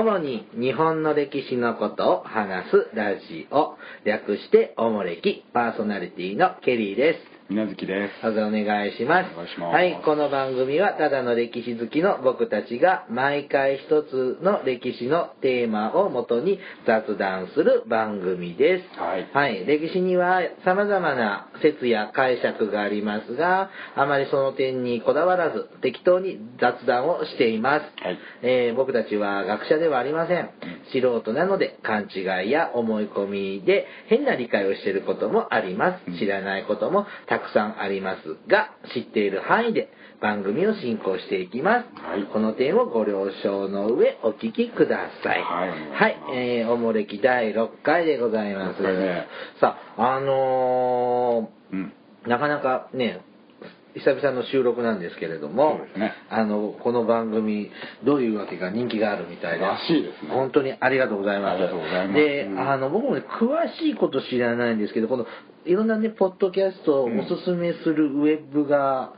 主に日本の歴史のことを話すラジオ、略しておもれきパーソナリティのケリーです。みなずきです。お願いします。お願いしますはい、この番組はただの歴史好きの僕たちが毎回一つの歴史のテーマをもとに雑談する番組です。はいはい、歴史には様々な説や解釈がありますが、あまりその点にこだわらず適当に雑談をしています。はいえー僕たちは学者ではありません。素人なので勘違いや思い込みで変な理解をしていることもあります。知らないこともたくさんありますが、知っている範囲で番組を進行していきます。はいこの点をご了承の上お聞きください。はいはい、えー、おもれき第6回でございます。6回目さあ、あのうん。ーなかなかね、久々の収録なんですけれども、ねあの、この番組、どういうわけか人気があるみたいで。らしいですね本当にありがとうございます。で、うんあの、僕もね、詳しいこと知らないんですけど、この、いろんなね、ポッドキャストをおすすめするウェブが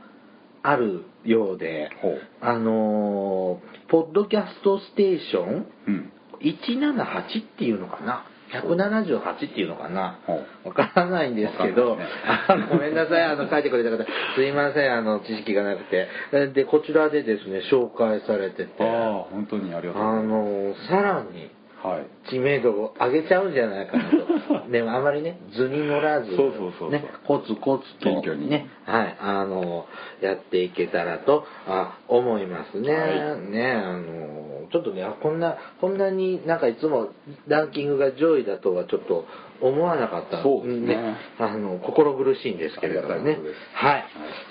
あるようで、ほうあのーポッドキャストステーションうん。178っていうのかな？178っていうのかな？わからないんですけど、ね。あごめんなさい、あの、書いてくれた方、すいません、あの、知識がなくて。で、こちらでですね、紹介されてて、あああ、本当にありがとうございまの、さらにす。はい。知名度を上げちゃうんじゃないかなと。でもあまりね、図に乗らず、そうそうそうそうね、コツコツと、謙虚にね、はい、あの、やっていけたらと、あ、思いますね。はね、あの、ちょっとね、あこんな、こんなになんかいつもランキングが上位だとはちょっと思わなかったそうですねあの、心苦しいんですけれどもね。はい。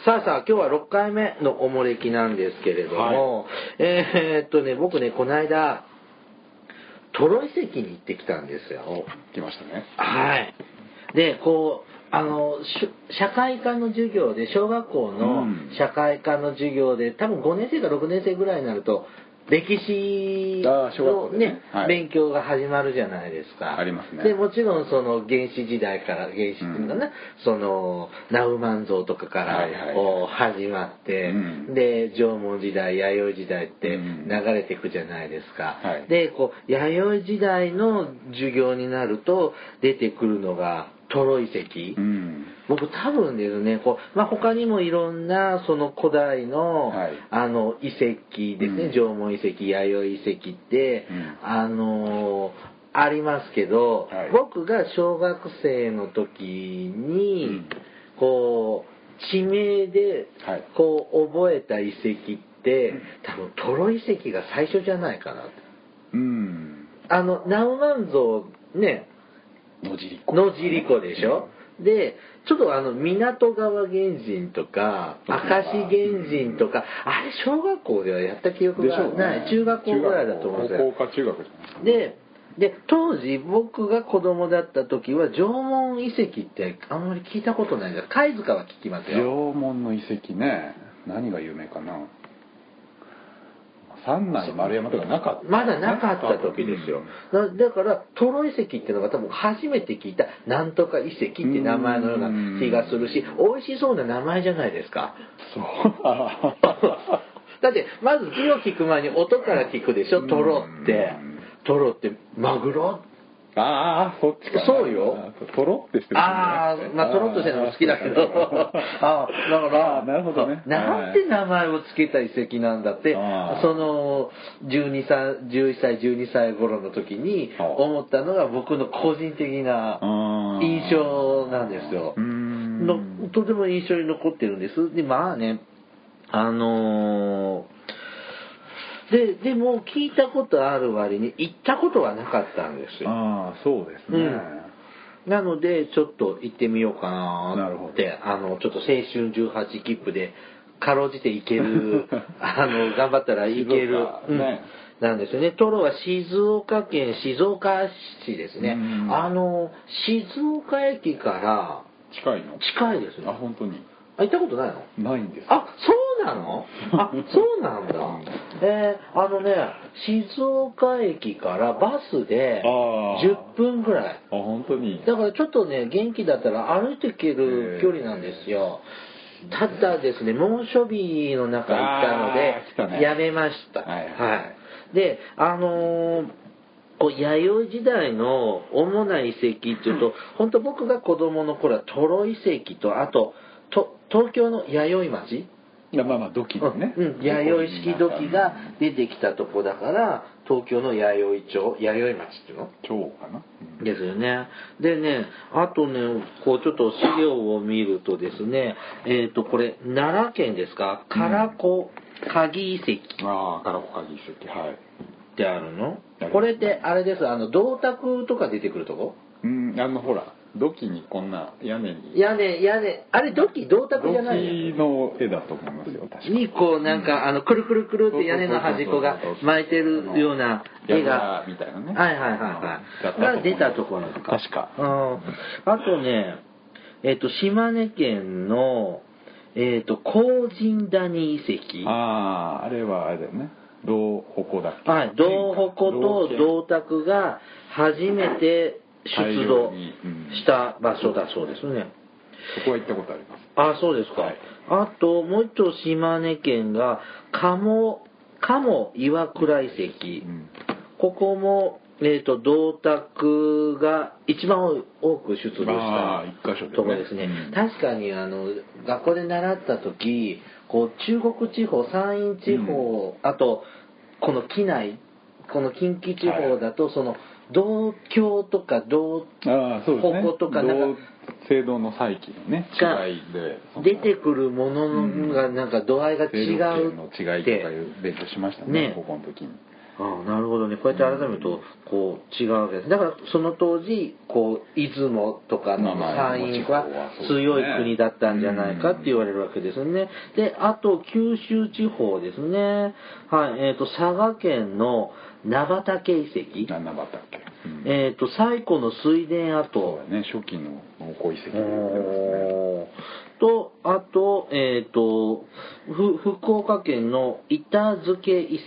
さあさあ、今日は6回目のおもれきなんですけれども、えーっとね、僕ね、この間、トロ遺跡に行ってきたんですよ。お、来ましたね。はい。で、こう、あの、し社会科の授業で、小学校のうん社会科の授業で、多分5年生か6年生ぐらいになると、歴史のね。ね、はい。勉強が始まるじゃないですか。ありますね。で、もちろんその原始時代から、原始っていうのかな、その、ナウマンゾウとかからはいはいこう始まって、うん。で、縄文時代、弥生時代ってうん。流れていくじゃないですか。はい。で、こう、弥生時代の授業になると出てくるのがトロ遺跡。うん。僕多分ですね、こう、まあ、他にもいろんなその古代の、はいあの遺跡ですね、うん縄文遺跡、弥生遺跡って、うんあのありますけど、はい僕が小学生の時に、うんこう、地名ではい、こう、覚えた遺跡って、うん多分トロ遺跡が最初じゃないかなって。うん。あの、ナウマンゾウね、野尻湖。野尻湖でしょ、で、ちょっとあの、港川原人とか、明石原人とか、あれ、小学校ではやった記憶がない。中学校ぐらいだと思うんですよ。高校か中学。で、で、当時僕が子供だった時は縄文遺跡ってあんまり聞いたことないんです貝塚は聞きますよ。縄文の遺跡ね。何が有名かな？三内丸山とかなかった。まだなかった時ですよ。だだから、トロ遺跡っていうのが多分初めて聞いた、なんとか遺跡って名前のような気がするし、美味しそうな名前じゃないですか。そう。だって、まず字を聞く前に音から聞くでしょ、トロってうん。トロって、マグロああ、そっちか。な。そうよ。とろってしてるああ、まあ、トロっとしてるのも好きだけど。ああ、だから、なるほどね。なんて名前を付けた遺跡なんだってその、12歳、11歳、12歳頃の時にはあ思ったのが僕の個人的な印象なんですよ。う。ん。のとても印象に残ってるんです。で、まあね、あのーで、でも聞いたことある割に行ったことはなかったんですよ。ああそうですね、うんなので、ちょっと行ってみようかななるほどって、あの、ちょっと青春18切符で、かろうじて行ける、あの、頑張ったら行ける、静岡うんねなんですよね。トロは静岡県静岡市ですねう。んあの、静岡駅から近いの？近いですね。あ本当にあ、行ったことないの？ないんですあ、そうなの？あ、そうなんだ。えーあのね、静岡駅からバスであー10分ぐらい。あ本当に？だからちょっとね、元気だったら歩いていける距離なんですよ。ただですね、猛暑日の中行ったのでねやめました。はいはい。であのーこう弥生時代の主な遺跡っていうと、本当僕が子供の頃はトロ遺跡とあとと東京の弥生町？いやまあまあ土器のね、うん、弥生式土器が出てきたとこだから東京の弥生町弥生町っていうの？蝶かな、うん。ですよね。でね、あとね、こうちょっと資料を見るとですね、えっ、と、これ、奈良県ですか？唐子鍵遺跡ああ、カラコカギ遺跡、はい。ってあるの？これって、あれです、あの、銅鐸とか出てくるとこ？うん、あのほら、土器にこんな屋根に。屋根、屋根、あれ土器、銅鐸じゃない土器の絵だと思いますよ、確かにこうなんか、あの、くるくるくるって屋根の端っこが巻いてるような絵が、みたいなね。はいはいはいはい。が出たところですか。確か。うんあとね、えっ、と、島根県の、えっ、と、高神谷遺跡。ああ、あれはあれだよね。銅鉾だっけ？はい、銅鉾と銅鐸が初めて出土した場所だそうですね。そこは行ったことあります？あ、そうですか。はいあと、もう一丁島根県が、鴨、鴨岩倉遺跡。うんここも、えっ、と、銅鐸が一番多く出土したところですね。うん確かに、あの、学校で習った時、こう、中国地方、山陰地方、あと、この機内、この近畿地方だと、その、銅鏡とか銅ああ、そうですね。鉾とかなんか銅青銅の再起のね、が違いで。出てくるもののが、なんか度合いが違うのって。違いとかいう勉強しましたね、ね高校の時に。ああなるほどね。こうやって改めるとこう違うわけです。だからその当時こう出雲とかの山陰は強い国だったんじゃないかって言われるわけですね。であと九州地方ですね。はいえっ、と佐賀県の長竹遺跡。何なかったっけ、うん。えっ、と最古の水田そう跡だね、初期の古遺跡で言ってますね。と、あと、えっ、と、ふ福岡県の板付遺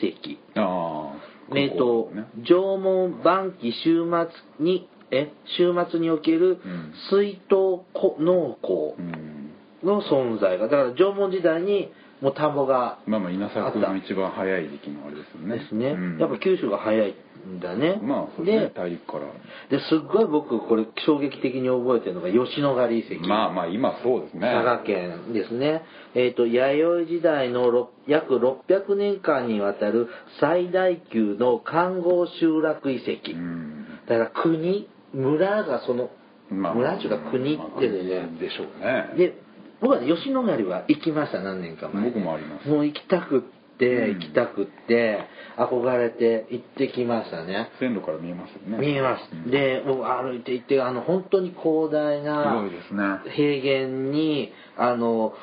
跡。ああ。えっ、とね、縄文晩期週末に、え、週末におけるん水筒こ農耕うん。の存在が、だから縄文時代にもう田んぼがまあまあ、稲作の一番早い時期のあれですよね。ですね、うんやっぱ九州が早いんだね。まあ、そうですねで、大陸から。ですっごい僕これ衝撃的に覚えてるのが吉野ヶ里遺跡。まあまあ、今そうですね。佐賀県ですね。えっ、と、弥生時代のろ約600年間にわたる最大級の環合集落遺跡。うん。だから国、村がその、まあ村っていうか国ってねまあでしょうね。で、僕はね吉野ヶ里は行きました、何年か前に。僕もありますもう行きたくって、うん行きたくって、憧れて行ってきましたね。線路から見えますよね。見えます。うんで、僕歩いて行って、あの、本当に広大すな。平原にあの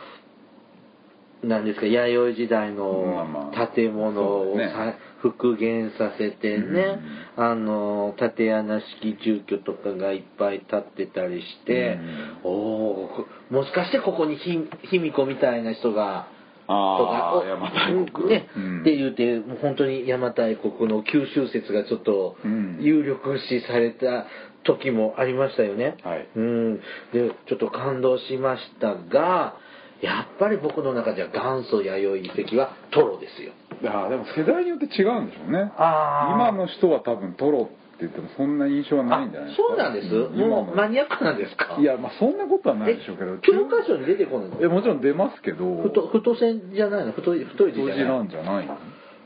なんですか弥生時代の建物をさ復元させてね、あの竪穴式住居とかがいっぱい建ってたりして、おおーもしかしてここにひ卑弥呼みたいな人がああ、とか邪馬台国。ね、うん。って言ってもう本当に邪馬台国の九州説がちょっとうん。有力視された時もありましたよね、はい。うん。でちょっと感動しましたがやっぱり僕の中では元祖弥生遺跡はトロですよ。いやでも世代によって違うんでしょうね。今の人は多分トロって言ってもそんな印象はないんじゃないですか？そうなんです、もうマニアックなんですか？いやまあそんなことはないでしょうけどえ教科書に出てこないのえもちろん出ますけど太太線じゃないの？太い太い字じゃないなんじゃないの？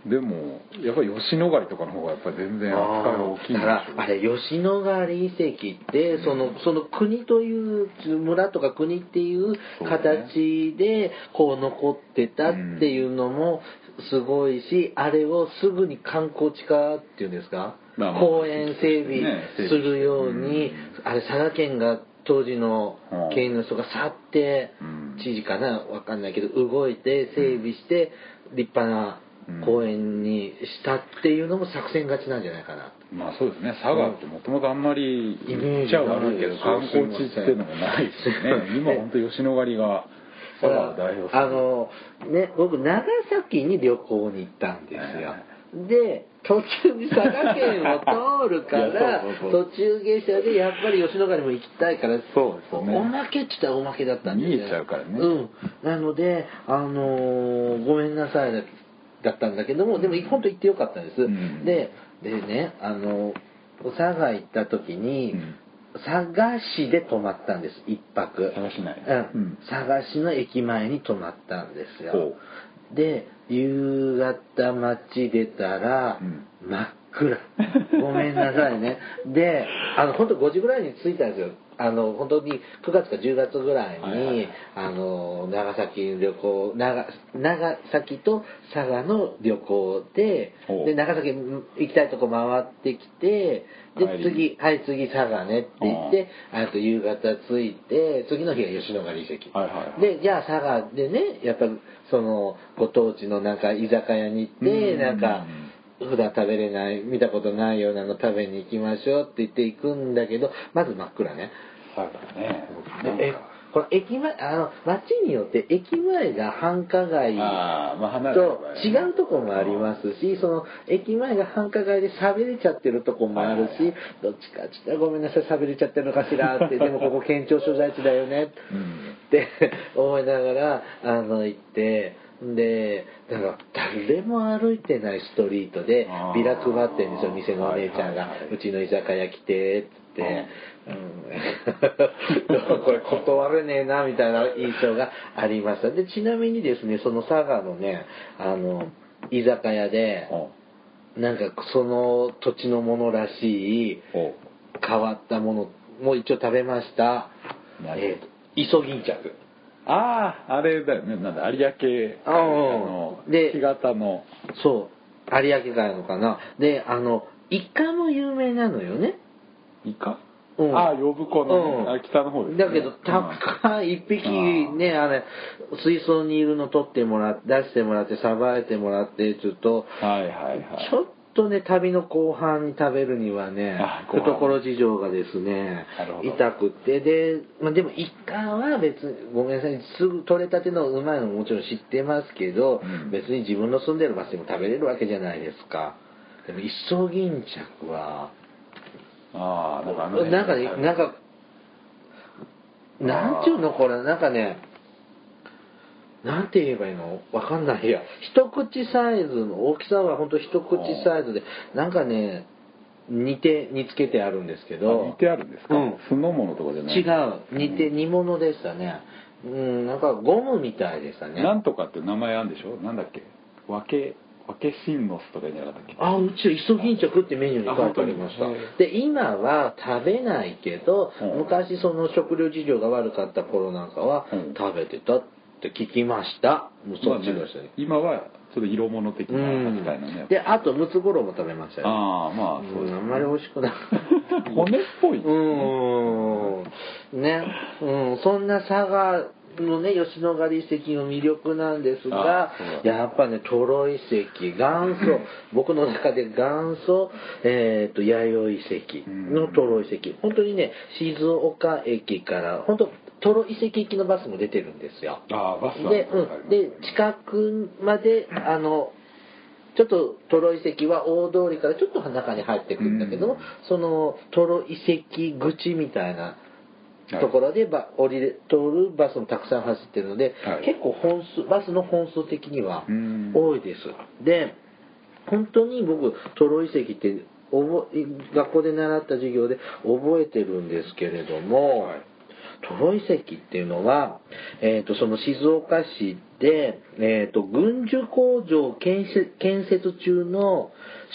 でもやっぱり吉野ヶ里とかの方がやっぱり全然扱いが大きいんでしょだからあれ吉野ヶ里遺跡ってそのその国という村とか国っていう形でこう残ってたっていうのもすごいし、あれをすぐに観光地化っていうんですか、公園整備ねするように、あれ佐賀県が当時のうん。県の人が去って、うん。知事かなわかんないけど動いて整備して立派な公園にしたっていうのも作戦勝ちなんじゃないかな。まあそうですね。佐賀ってもともとあんまりイメージ言っちゃ悪いけど観光地っていうのもないですよね。今本当吉野ヶ里が佐賀を代表する。あのね僕長崎に旅行に行ったんですよ、で途中に佐賀県を通るかいら途中下車でやっぱり吉野ヶ里も行きたいからそうですよね。おまけって言ったらおまけだったんですよ。見えちゃうからね。うん。なのであのーごめんなさいだったんだけどもでも本当行ってよかったんです、うん。ででねあの佐賀行った時に、うん。佐賀市で泊まったんです一泊。佐賀市内。うん。うん。佐賀市の駅前に泊まったんですよ。ほで夕方街出たら、うん。真っ暗。ごめんなさいね。であの本当5時ぐらいに着いたんですよ。あの本当に9月か10月ぐらいに、はいはいはい。あの長崎旅行長長崎と佐賀の旅行でで長崎行きたいとこ回ってきてで次はい次佐賀ねって言ってあと夕方着いて次の日が吉野ヶ里遺跡、はいはいはい。でじゃあ佐賀でねやっぱそのご当地のなんか居酒屋に行ってうん。なんか普段食べれない見たことないようなの食べに行きましょうって言って行くんだけどまず真っ暗ね。佐賀ねこの駅前あの街によって駅前が繁華街と違うとこもありますしその駅前が繁華街で喋れちゃってるとこもあるしどっちかっつったらごめんなさい喋れちゃってるのかしらって でもここ県庁所在地だよねうん。って思いながらあの行ってでだから誰も歩いてないストリートでビラ配ってんですよ店のお姉ちゃんが。うちの居酒屋来てっつって、うん、これ断れねえなみたいな印象がありました。でちなみにですねその佐賀のねあの居酒屋でほなんかその土地のものらしい変わったものも一応食べました。何？えーとイソギンチャクうあああれだよね。なんだ有明あうん。ので干潟の。そう有明海のかな。であのイカも有名なのよね。イカ？うん。ああ呼子のね、うん。あ北の方ですね。だけどたくさん一匹うんねあれ水槽にいるの取ってもらって出してもらってさばいてもらってちょっと。はいはいはい。ちょっとね旅の後半に食べるにはね懐事情がですね痛くって。で、まあ、でもイカは別にごめんなさいすぐ取れたてのうまいのももちろん知ってますけど、うん。別に自分の住んでる場所でも食べれるわけじゃないですか。でもイソギンチャクはああなんかなんかねなんかなんちゅうのこれ。なんかねなんて言えばいいの？わかんないや一口サイズの大きさは本当一口サイズでなんかね煮て煮つけてあるんですけあど煮てあるんですか、うん。酢の物とかじゃない違う。煮て煮物でしたね。うんなんかゴムみたいでしたね。なんとかって名前あるんでしょ？なんだっけ？分け分けシンノスとかじゃなかったっけ？あうちイソギンチャクってメニューに書いてありました。で今は食べないけど、うん。昔その食料事情が悪かった頃なんかはうん。食べてた。って聞きました。もうそっちの人に、今はちょっと色物的うな扱いのね。んであとムツゴロウも食べましたよ。ああまあそうですうんあんまり美味しくなかった。骨っぽい、うーん。ね、うん、そんな佐賀のね吉野ヶ里遺跡の魅力なんですがやっぱねトロ遺跡元祖。僕の中で元祖、えー、と弥生遺跡のトロ遺跡。本当にね静岡駅から本当トロ遺跡行きのバスも出てるんですよ。ああバスはで,、うん、で近くまであのちょっとトロ遺跡は大通りからちょっと中に入ってくるんだけども、うん。そのトロ遺跡口みたいなはい。ところでば降りれ通るバスもたくさん走ってるので、はい。結構本数バスの本数的にはうん。多いです。で本当に僕トロ遺跡って覚え学校で習った授業で覚えてるんですけれども、はいトロ遺跡っていうのは、えー、とその静岡市で、えー、と軍需工場建設建設中の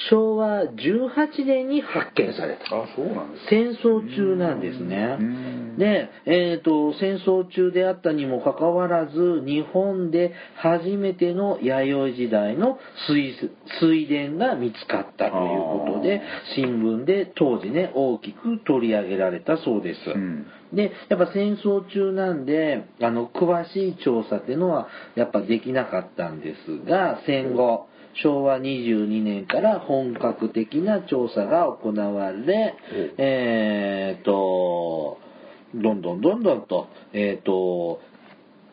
昭和18年に発見された。あそうなんですか戦争中なんですね。うん。で、えー、と戦争中であったにもかかわらず日本で初めての弥生時代の水水田が見つかったということで新聞で当時ね大きく取り上げられたそうです、うんでやっぱ戦争中なんであの詳しい調査っていうのはやっぱできなかったんですが戦後昭和22年から本格的な調査が行われえー、とどんどんどんどんとえっ、と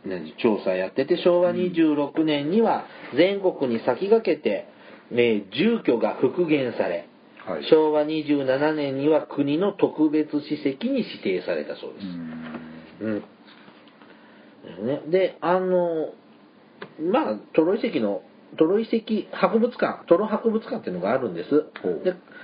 何調査やってて昭和26年には全国に先駆けて、えー住居が復元されはい昭和27年には国の特別史跡に指定されたそうでうす。んうん。ですね、で、あの、まあ、トロ遺跡のトロ遺跡博物館トロ博物館っていうのがあるんです。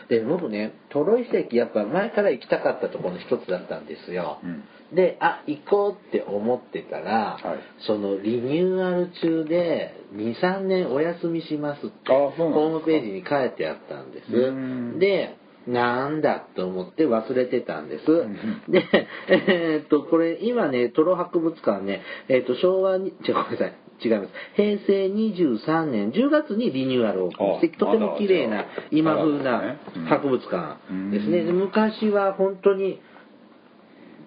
でで僕ねトロ遺跡やっぱ前から行きたかったところの一つだったんですよ、うん。であ行こうって思ってたら、はい。そのリニューアル中で23年お休みしますってホームページに書いてあったんです。うん。でなんだと思って忘れてたんです。ん。で、えーっと、これ今ね、トロ博物館ね、えーっと、昭和に、違う、ごめんなさい。違います。平成23年10月にリニューアルをオープンして、あとても綺麗な今風な博物館ですね。昔は本当に、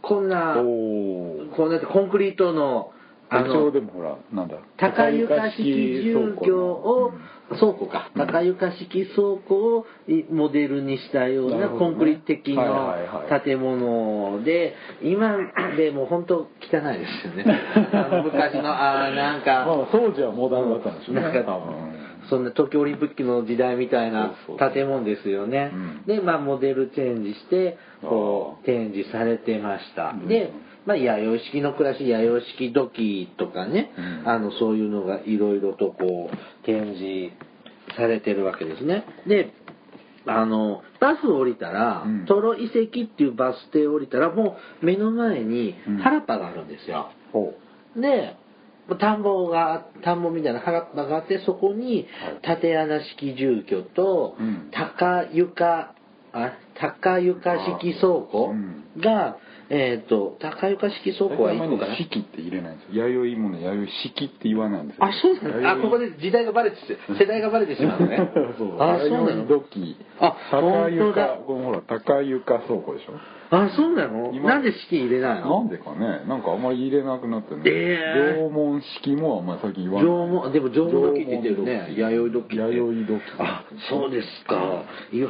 こんな、こうなってコンクリートの、あの、でもほらなんだ。高床式住居を、倉庫か、高床式倉庫をモデルにしたようなコンクリート的はいな建物で、今でも本当汚いですよね。あの昔の、あーなんか、まあ当時はモダンだったんでしょうね多分そんな東京オリンピックの時代みたいな建物ですよねうん。で、まあ、モデルチェンジして、こあう、展示されてましたう。んで、まあ、弥生式の暮らし、弥生式土器とかね、うんあの、そういうのがいろいろとこう、展示されてるわけですね。で、あの、バス降りたら、うん。トロ遺跡っていうバス停降りたら、もう目の前にうん。原っぱがあるんですよ。ほで、田んぼが、田んぼみたいな原っぱがあって、そこにはい。縦穴式住居とうん、高床、あ、高床式倉庫うん。が、えっ、と、高床式倉庫は1個かな？式って入れないんですよ。弥生もね弥生式って言わないんですよ。あ、そうなのあ、ここで時代がバレてし、世代がバレてしまうのね。そうあ、そうなの？土器。あ高床だ。このほら高床倉庫でしょ？あ、そうなの？今。なんで式入れないの？なんでかね？なんかあんまり入れなくなってね、え。ー縄文式もあんまり最近言わない。縄文、でも縄文土器って言ってるね。縄弥生土器。弥生土器あ、そうですか。いや、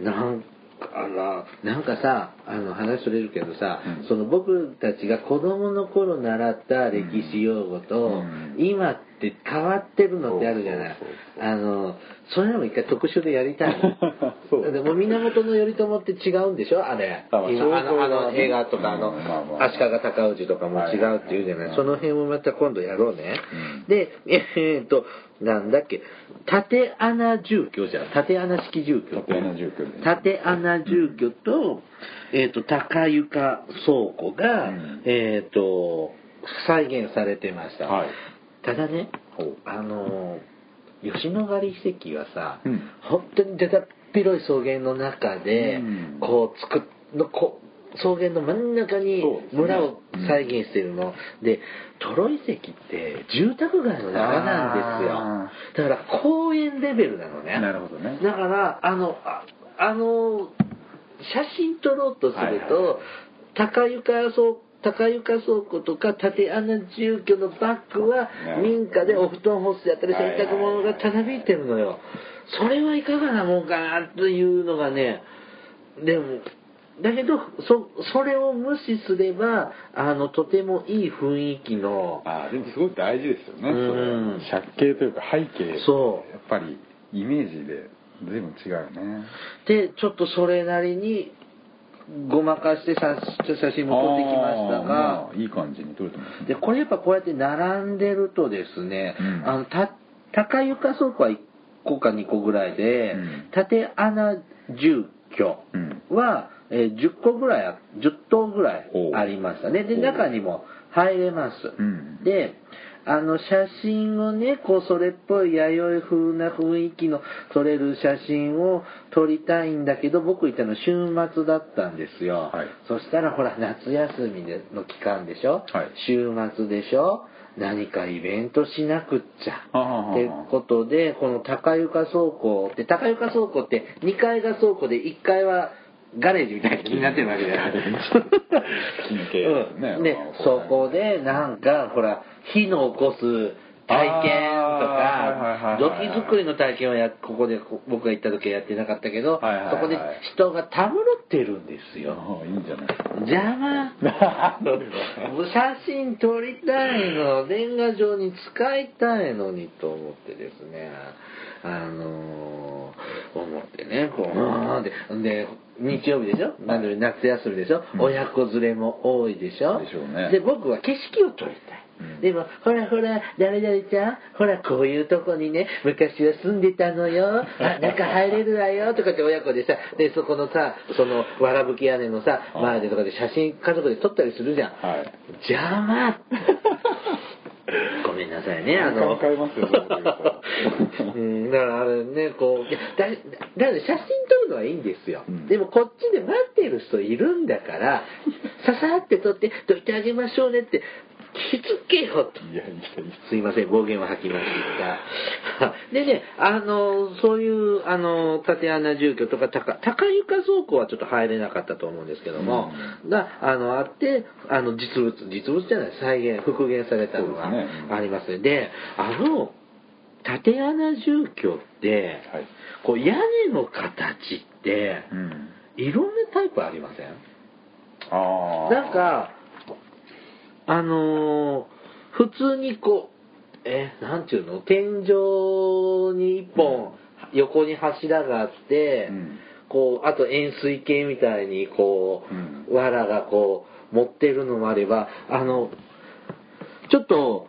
なんかな、なんかさ、あの話それるけどさ、うん。その僕たちが子供の頃習った歴史用語と、うん。今って変わってるのってあるじゃない。あの、それも一回特集でやりたい。そうでも源頼朝って違うんでしょ？あれ。あのあの映画とかあの、足利尊氏とかも違うっていうじゃない。その辺もまた今度やろうね。うんで、えーっと、なんだっけ、縦穴住居じゃん。縦穴式住居。縦穴住居穴住居と、えーっと、高床倉庫が、うんえーっと、再現されてました。はいただねあのー、吉野ヶ里遺跡はさ、うん。本当にだだっ広い草原の中で、うん。こう作っのこ草原の真ん中に村を再現してるの、でトロ遺跡って住宅街の中なんですよ。だから公園レベルなのね。なるほどね。だからあのああの写真撮ろうとすると、はいはいはい。高床倉高床倉庫とか縦穴住居のバッグは民家でお布団干してやったりはい洗濯物がたなびいてるのよ。それはいかがなもんかなというのがね。でもだけどそそれを無視すればあのとてもいい雰囲気の。ああでもすごい大事ですよね、うん。それ。借景というか背景。そう。やっぱりイメージで随分違うよね。でちょっとそれなりにごまかして写写真も撮ってきましたが。まあいい感じに撮れてますね。でこれやっぱこうやって並んでるとですね、うん。あのた高床倉庫は1個か2個ぐらいで、うん。縦穴住居うん。は、えー10個ぐらいあ10棟ぐらいありましたね。で中にも入れます、うん。であの写真をねこうそれっぽい弥生風な雰囲気の撮れる写真を撮りたいんだけど僕いたの週末だったんですよ、はい。そしたらほら夏休みでの期間でしょ、はい。週末でしょ？何かイベントしなくっちゃ。ってことでこの高床倉庫って高床倉庫って2階が倉庫で1階はガレージみたいになってるわけじゃない。金系うん。ねそこでなんかほら火の起こす体験とかはい土器作りの体験はやここでこ僕が行った時はやってなかったけど、はいはいはいそこで人がたむろってるんですよ。いいんじゃない？邪魔。写真撮りたいの年賀状に使いたいのにと思ってですね。あのー思ってねこううん。でで日曜日でしょ？夏休みでしょ、うん。親子連れも多いでしょ？でしょうね。で僕は景色を撮りたい。うんでも、ほらほら、誰々ちゃん、ほら、こういうとこにね、昔は住んでたのよ。あ、中入れるわよ。とかって親子でさ、で、そこのさ、その、わらぶき屋根のさ、あ前でとかで写真家族で撮ったりするじゃん。はい邪魔ごめんなさいね、あの。買いますよ うん、だからあれね、こう、だ、だ写真撮るのはいいんですよ。うんでもこっちで待ってる人いるんだから、ささって撮って、どいてあげましょうねって、気づけよと。いやいやいや。すいません、暴言は吐きました。でね、あの、そういう、あの、縦穴住居とか、高高床倉庫はちょっと入れなかったと思うんですけども、が、あの、あって、あの、実物、実物じゃない、再現、復元されたのがありますね。で、あの、縦穴住居って、はい。こう、屋根の形って、うん。いろんなタイプありません？ああなんか、あのー普通にこう、え、なんていうの天井に一本横に柱があって、うんこう、あと円錐形みたいにこう、うん藁がこう、持ってるのもあれば、あの、ちょっと、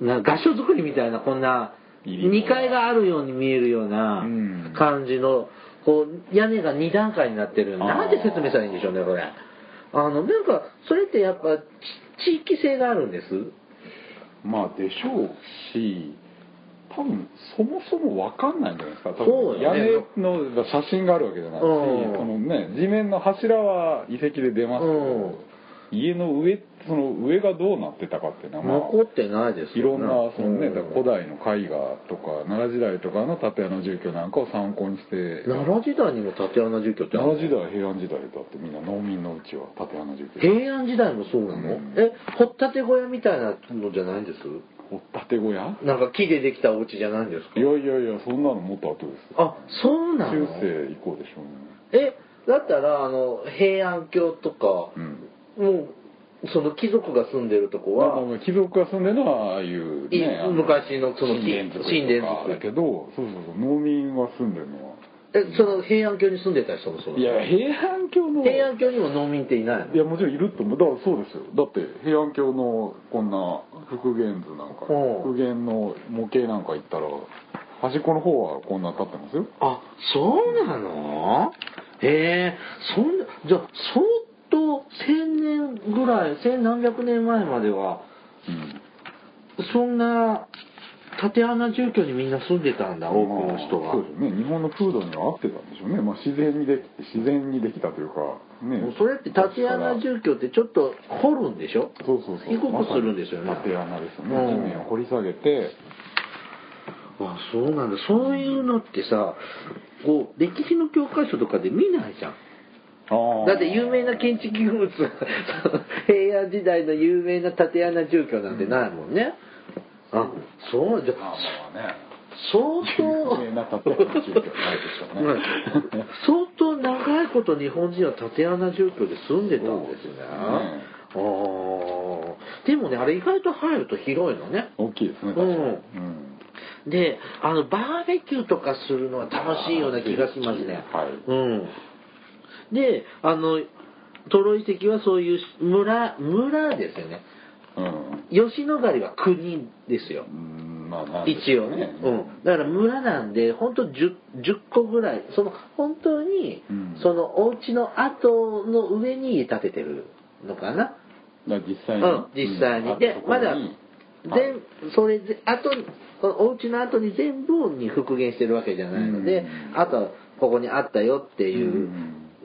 な合掌造りみたいなこんな、入り2階があるように見えるようなうん感じの、こう、屋根が2段階になってる。なんで説明したらいいんでしょうね、これ。あの、なんか、それってやっぱ、ち地域性があるんです。まあでしょうし多分そもそも分かんないんじゃないですか。多分屋根の写真があるわけじゃないし、うのね地面の柱は遺跡で出ますけど、うん。家の上その上がどうなってたかっていうのは、まあ、残ってないですいろんなそのね、うん。古代の絵画とか奈良時代とかの縦穴住居なんかを参考にして。奈良時代にも縦穴住居って奈良時代平安時代だってみんな農民のうちは縦穴住居。平安時代もそうなの、うん。え、掘ったて小屋みたいなのじゃないんです？掘ったて小屋？なんか木でできたお家じゃないんですか？いやいやいやそんなのもっと後ですよ。あ、そうな中の世以降でしょうね。え、だったら、あの、平安京とか、うん。もう、その貴族が住んでるとこは、まあまあ貴族が住んでるのはああいういね昔のその神殿とかだけどそうそうそう農民は住んでるのは。え、その平安京に住んでた人もそういや平安京の平安京にも農民っていないの？いやもちろんいると思う。だからそうですよ。だって平安京のこんな復元図なんかう。ん復元の模型なんか行ったら端っこの方はこんな立ってますよ。あ、そうなの？へえ、そんな、じゃあ、相当千年ぐらい、千何百年前までは、うん。そんな、縦穴住居にみんな住んでたんだ、多くの人が。まあそうですね。日本の風土には合ってたんでしょうね、まあ、自然にできて自然にできたというかね。それって縦穴住居ってちょっと掘るんでしょ？そうそうそう。低くするんですよね。ま縦穴ですよね、うん。地面を掘り下げて。あ、そうなんだ。そういうのってさ、こう、歴史の教科書とかで見ないじゃん。だって有名な建築物、平安時代の有名な縦穴住居なんてないもんね。あ、そう、じゃまあまあね。相当、有名な縦穴住居ないでしょうね、うん。相当長いこと日本人は縦穴住居で住んでたんですね。あー。でもね、あれ意外と入ると広いのね。大きいですね確かに、うん。うん。で、あの、バーベキューとかするのは楽しいような気がしますね。はい。うん。で、あの、トロ遺跡はそういう村、村ですよね。うん吉野ヶ里は国ですよ。うんまあ一応ね。うん。だから村なんで、本当 10, 10個ぐらい、その、本当にうん、そのお家の後の上に家建ててるのかな。実際に、うん、実際に。で、まだ、全、それで、あと、そのお家の後に全部に復元してるわけじゃないので、うんあと、ここにあったよっていう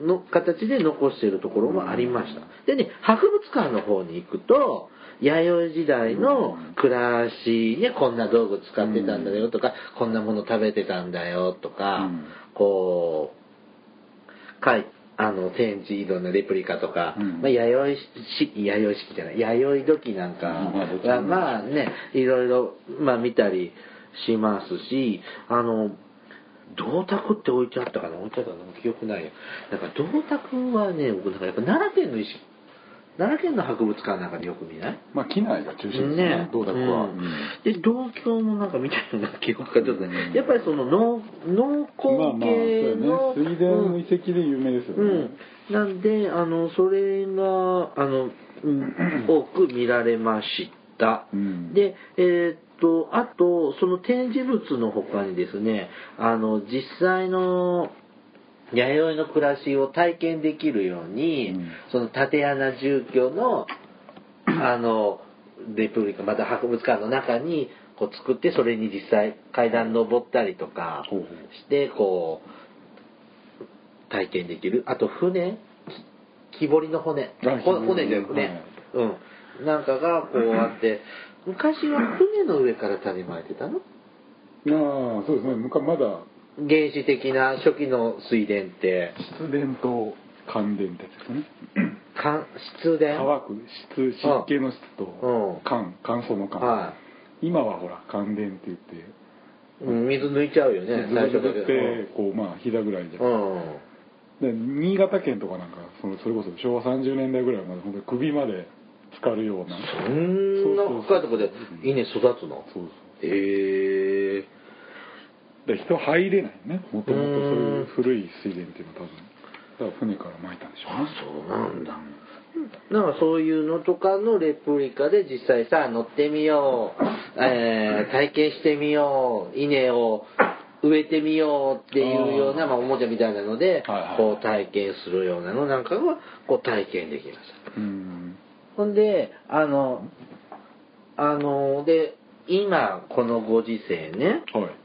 の形で残してるところもありました。でね、博物館の方に行くと、弥生時代の暮らしにこんな道具使ってたんだよとか、こんなもの食べてたんだよとか、うん。こう、書いあの、展示いろんなレプリカとか、うん。まあ、弥生式、弥生式じゃない、弥生土器なんかまあどっちも。は、まあね、いろいろ、まあ見たりしますし、あの、銅鐸って置いてあったかな置いてあったの記憶ないよ。なんか銅鐸はね、僕なんかやっぱ奈良県の石、奈良県の博物館なんかでよく見ない？まあ機内が中心ですねね。銅鐸は、うん。で、銅鏡もなんか見たような記憶がちょっとね、うん。やっぱりその農、農まあ工まあそう系やね。の、水田の遺跡で有名ですよね、うん。なんで、あの、それが、あの、うん多く見られました。た。うんで、えーっと、あと、その展示物の他にですね、あの、実際の弥生の暮らしを体験できるように、うんその縦穴住居の、あの、レプリカ、また博物館の中に、こう作って、それに実際階段登ったりとかして、こう、体験できる。あと、船、き木彫りの骨。骨じゃなくね、うん。なんかがこうあって、昔は船の上から種まいてたの？ああそうですね。昔まだ。原始的な初期の水田って、湿電と乾電ってやつですね。乾湿田乾く湿湿気の湿とうん。乾乾燥の乾、は今はほら乾電って言って。うん水抜いちゃうよね、ず最初だけってこうまあ膝ぐらいじゃん。うん。で新潟県とかなんかそのそれこそ昭和30年代ぐらいまで本当に首まで浸かるような。そんな深いとこで稲育つの？そうそうへえで人入れないね。もともとそういううん古い水田っていうのは多分だから船から巻いたんでしょうね。そうなんだ。なんかそういうのとかのレプリカで実際さ、乗ってみよう、えー体験してみよう、稲を植えてみようっていうような、まあ、おもちゃみたいなので、はいはい。こう体験するようなのなんかが、こう体験できました。うんほんで、あの、あの、で、今、このご時世ね、はい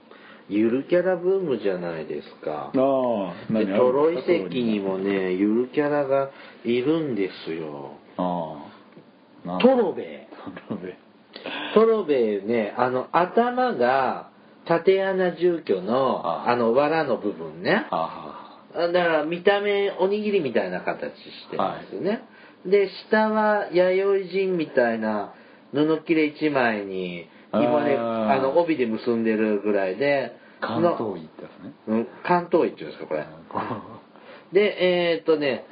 ゆるキャラブームじゃないですか。あトロ遺跡にもね、ゆるキャラがいるんですよ。あトロベトロベイ。トロベイね、あの、頭が、縦穴住居の、ああの、藁の部分ね。あだから、見た目、おにぎりみたいな形してますよね。で、下は、弥生人みたいな、布切れ一枚に、紐で、あの、帯で結んでるぐらいで、あ関東医ってやつねうん、関東医っていうんですか、これ。で、えーっとね、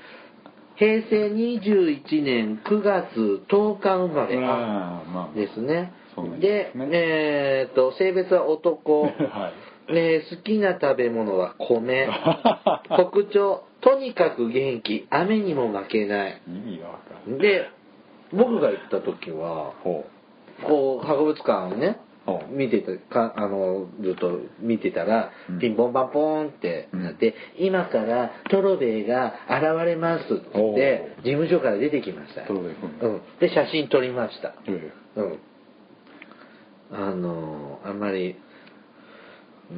平成21年9月10日生まれまあですね。でえーっと、性別は男。はいえー好きな食べ物は米。特徴、とにかく元気。雨にも負けない。で、僕が行った時は、ほこう、博物館をね、見てたかあのずっと見てたら、うん。ピンポンパンポーンってなって、今からトロベイが現れますって言ってお事務所から出てきました。トロベイ君うん、で写真撮りました。え。うん。あのあんまり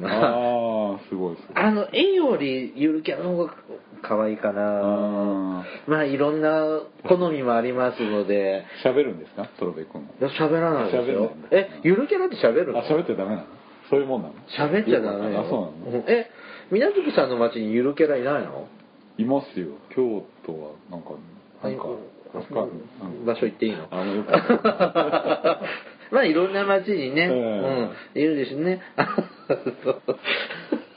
あああすごいすごい。あの絵よりゆるキャラの方が可愛いかな。あまあいろんな好みもありますので。喋るんですか？トロベイ君喋らないですよ。えゆるキャラって喋るの？あ喋ってダメなの？そういうもんなの？喋っちゃダメよ。あそうなの？うんえ、水月さんの町にゆるキャラいないの？いますよ。京都はなんかなんか場所行っていいの？まあいろんな町にね、えうん、いるですね。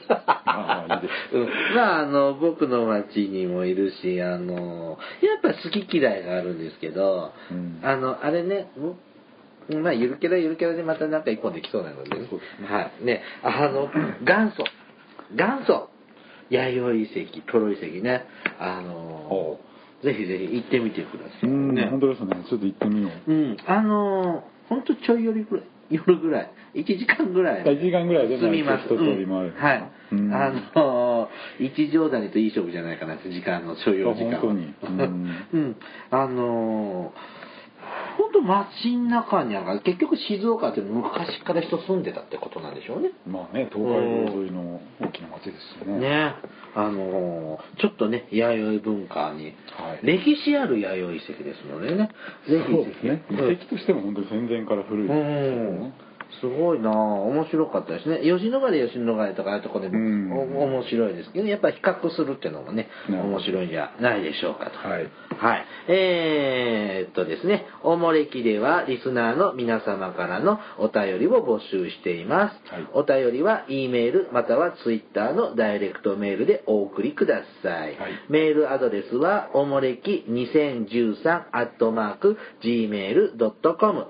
ああいいですう。ん、まああの僕の町にもいるしあのやっぱ好き嫌いがあるんですけど、うん。あのあれねんまあゆるキャラゆるキャラでまたなんか一本できそうなのでね。はい。ねあの元祖。元祖。弥生遺跡トロ遺跡ね。あのおぜひぜひ行ってみてくださいうんね本当ですね。ちょっと行ってみよう。うん。あの本当ちょい寄りぐらい夜ぐらい1時間ぐらい。1時間ぐらいで済みます。一通り回るうんはい。うん。あの一乗谷といい勝負じゃないかなって時間の所要時間は。あ本当に。うん。うん。あの本当街の中にある結局静岡って昔から人住んでたってことなんでしょうね。まあね東海道沿いの大きな町ですしね。ね。あのちょっとね弥生文化に、はい。歴史ある弥生遺跡ですのでね。ぜひぜひ。ね。遺跡としても本当に戦前から古いですうよん。ねすごいなあ。面白かったですね。吉野ヶ里吉野ヶ里とかああいうとこでも、面白いですけどやっぱり比較するっていうのもね面白いんじゃないでしょうかと。はい。はい。えー、っとですね。おもれきではリスナーの皆様からのお便りを募集しています、はい。お便りは E メールまたは Twitter のダイレクトメールでお送りください、はい。メールアドレスはおもれき2013アットマーク gmail.com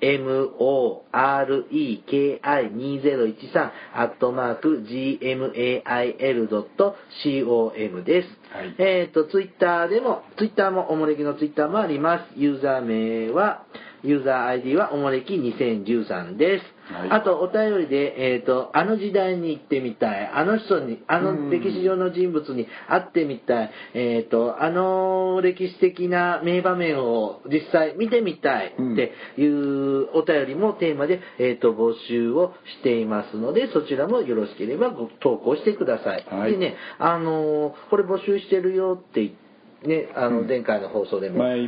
moreki2013 アットマーク gmail.com です。はいえっ、と、ツイッターでも、ツイッターもおもれきのツイッターもあります。ユーザー名は、ユーザー ID はおもれき2013です。はい。あと、お便りで、えっ、と、あの時代に行ってみたい、あの人に、あの歴史上の人物に会ってみたい、えっ、と、あの歴史的な名場面を実際見てみたいっていうお便りもテーマで、えっ、と、募集をしていますので、そちらもよろしければご投稿してください。はい。でね、あのこれ募集してるよって言ってね、あのうん。前回の放送でも前言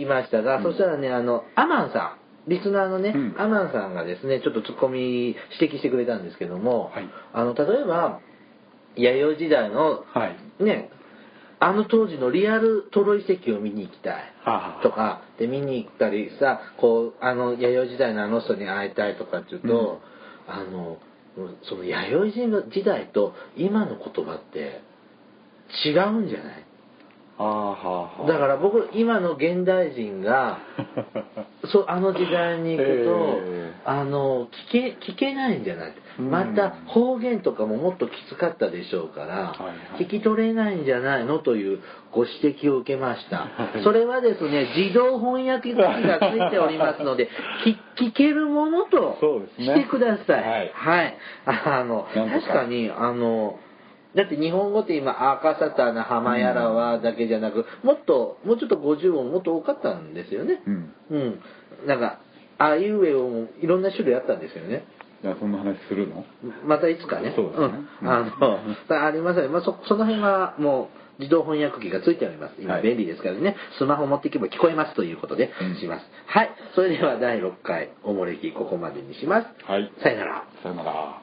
いましたが、うん。そしたらねあのアマンさんリスナーのね、うん。アマンさんがですねちょっとツッコミ指摘してくれたんですけども、はい。あの例えば弥生時代のはい。ねあの当時のリアルトロ遺跡を見に行きたいはあとかで見に行ったりさこうあの弥生時代のあの人に会いたいとかっていうと、あのその弥生時代と今の言葉って違うんじゃないだから僕今の現代人が そうあの時代に行くと、ええあの聞け聞けないんじゃない？うん。また方言とかももっときつかったでしょうから、はいはい。聞き取れないんじゃないの？というご指摘を受けました、はい。それはですね自動翻訳機がついておりますので 聞聞けるものとしてください。はい。はい、あの確かにあのだって日本語って今赤沙汰な浜やらはだけじゃなくもっともうちょっと50音もっと多かったんですよね。うん。うん。なんかあいうえおもいろんな種類あったんですよね。じゃあそんな話するの？またいつかね。そうですねん、あのありますよ、まあ、そその辺はもう自動翻訳機がついております。今はい。便利ですからね、スマホ持っていけば聞こえますということでうん。します、はい。それでは第6回おもれきここまでにします。はい。さよなら。さよなら